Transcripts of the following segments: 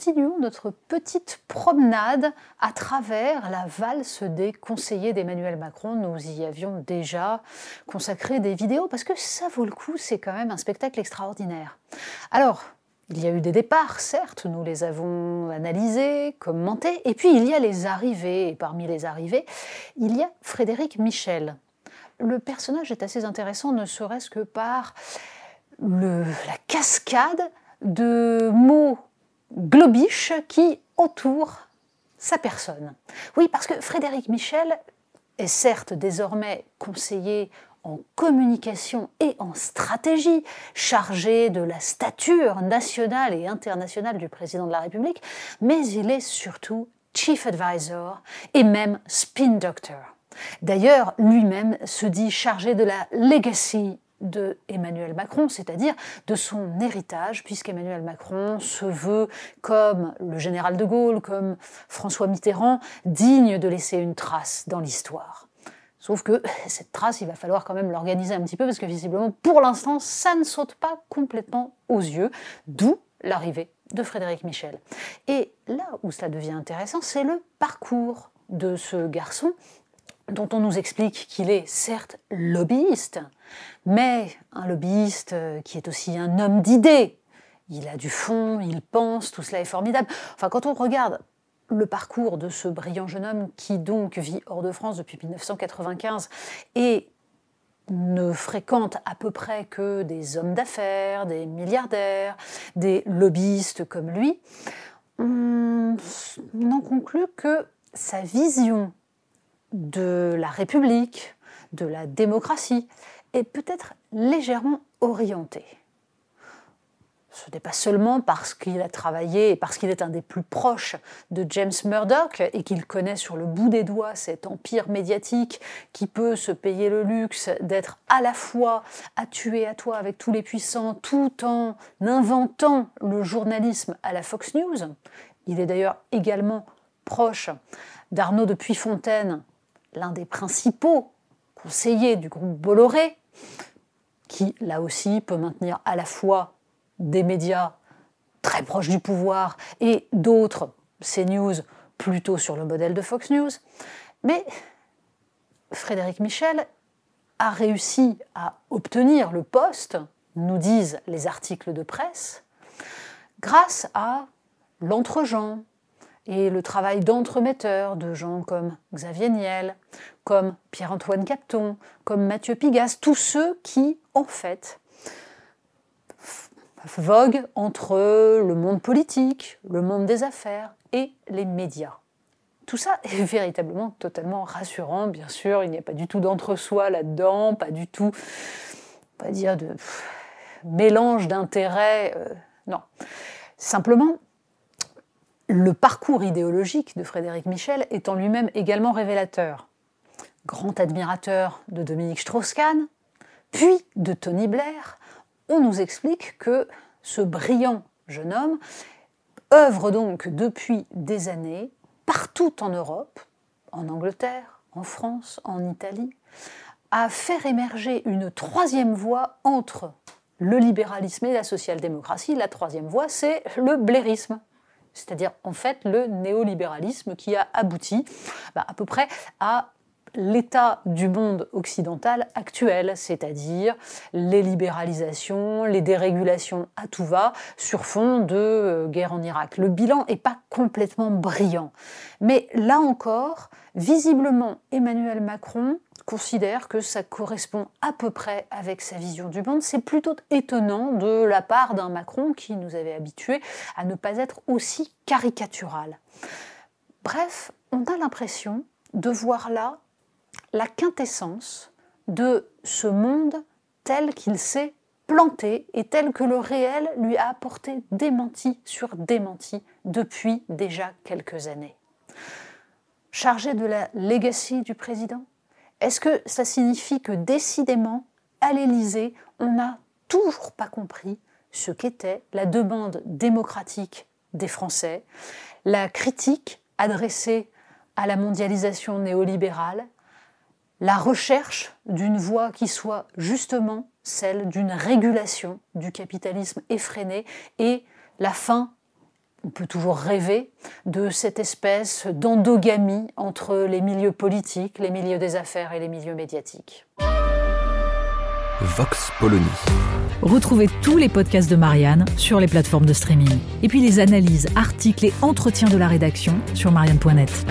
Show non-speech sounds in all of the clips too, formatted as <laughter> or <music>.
Continuons notre petite promenade à travers la valse des conseillers d'Emmanuel Macron. Nous y avions déjà consacré des vidéos parce que ça vaut le coup, c'est quand même un spectacle extraordinaire. Alors, il y a eu des départs, certes, nous les avons analysés, commentés, et puis il y a les arrivées, et parmi les arrivées, il y a Frédéric Michel. Le personnage est assez intéressant, ne serait-ce que par la cascade de mots globiches qui entourent sa personne. Oui, parce que Frédéric Michel est certes désormais conseiller en communication et en stratégie, chargé de la stature nationale et internationale du président de la République, mais il est surtout chief advisor et même spin doctor. D'ailleurs, lui-même se dit chargé de la legacy de Emmanuel Macron, c'est-à-dire de son héritage, puisqu'Emmanuel Macron se veut, comme le général de Gaulle, comme François Mitterrand, digne de laisser une trace dans l'histoire. Sauf que <laughs> cette trace, il va falloir quand même l'organiser un petit peu, parce que visiblement, pour l'instant, ça ne saute pas complètement aux yeux, d'où l'arrivée de Frédéric Michel. Et là où cela devient intéressant, c'est le parcours de ce garçon, dont on nous explique qu'il est certes lobbyiste, mais un lobbyiste euh, qui est aussi un homme d'idées. Il a du fond, il pense, tout cela est formidable. Quand on regarde le parcours de ce brillant jeune homme qui donc vit hors de France depuis 1995 et ne fréquente à peu près que des hommes d'affaires, des milliardaires, des lobbyistes comme lui, on n'en conclut que sa vision de la République, de la démocratie, est peut-être légèrement orientée. Ce n'est pas seulement parce qu'il a travaillé et parce qu'il est un des plus proches de James Murdoch et qu'il connaît sur le bout des doigts cet empire médiatique qui peut se payer le luxe d'être à la fois à tuer à toi avec tous les puissants tout en inventant le journalisme à la Fox News. Il est d'ailleurs également proche d'Arnaud de Puyfontaine, l'un des principaux conseillers du groupe Bolloré, qui là aussi peut maintenir à la fois des médias très proches du pouvoir et d'autres, CNews, plutôt sur le modèle de Fox News. Mais Frédéric Michel a réussi à obtenir le poste, nous disent les articles de presse, grâce à l'entregent et le travail d'entremetteur de gens comme Xavier Niel, comme Pierre-Antoine Capton, comme Mathieu Pigasse, tous ceux qui, en fait, vogue entre le monde politique, le monde des affaires et les médias. Tout ça est <laughs> véritablement totalement rassurant, bien sûr, il n'y a pas du tout d'entre-soi là-dedans, pas du tout, on va dire, de mélange d'intérêts, euh, non. Simplement, le parcours idéologique de Frédéric Michel est en lui-même également révélateur. Grand admirateur de Dominique Strauss-Kahn, puis de Tony Blair, on nous explique que ce brillant jeune homme œuvre donc depuis des années partout en Europe, en Angleterre, en France, en Italie, à faire émerger une troisième voie entre le libéralisme et la social-démocratie. La troisième voie, c'est le blairisme, c'est-à-dire en fait le néolibéralisme qui a abouti bah, à peu près à l'état du monde occidental actuel, c'est-à-dire les libéralisations, les dérégulations à tout va sur fond de euh, guerre en Irak. Le bilan n'est pas complètement brillant. Mais là encore, visiblement, Emmanuel Macron considère que ça correspond à peu près avec sa vision du monde. C'est plutôt étonnant de la part d'un Macron qui nous avait habitués à ne pas être aussi caricatural. Bref, on a l'impression de voir là la quintessence de ce monde tel qu'il s'est planté et tel que le réel lui a apporté démenti sur démenti depuis déjà quelques années. Chargé de la legacy du président Est-ce que ça signifie que décidément, à l'Élysée, on n'a toujours pas compris ce qu'était la demande démocratique des Français, la critique adressée à la mondialisation néolibérale, la recherche d'une voie qui soit justement celle d'une régulation du capitalisme effréné et la fin, on peut toujours rêver, de cette espèce d'endogamie entre les milieux politiques, les milieux des affaires et les milieux médiatiques. Vox Polony. Retrouvez tous les podcasts de Marianne sur les plateformes de streaming. Et puis les analyses, articles et entretiens de la rédaction sur marianne.net.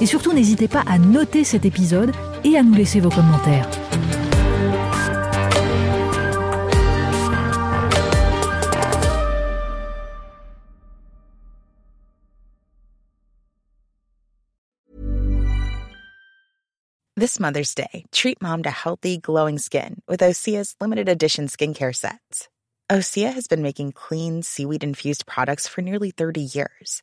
Et surtout, n'hésitez pas à noter cet épisode et à nous laisser vos commentaires. This Mother's Day, treat mom to healthy, glowing skin with Osea's limited edition skincare sets. Osea has been making clean, seaweed infused products for nearly 30 years.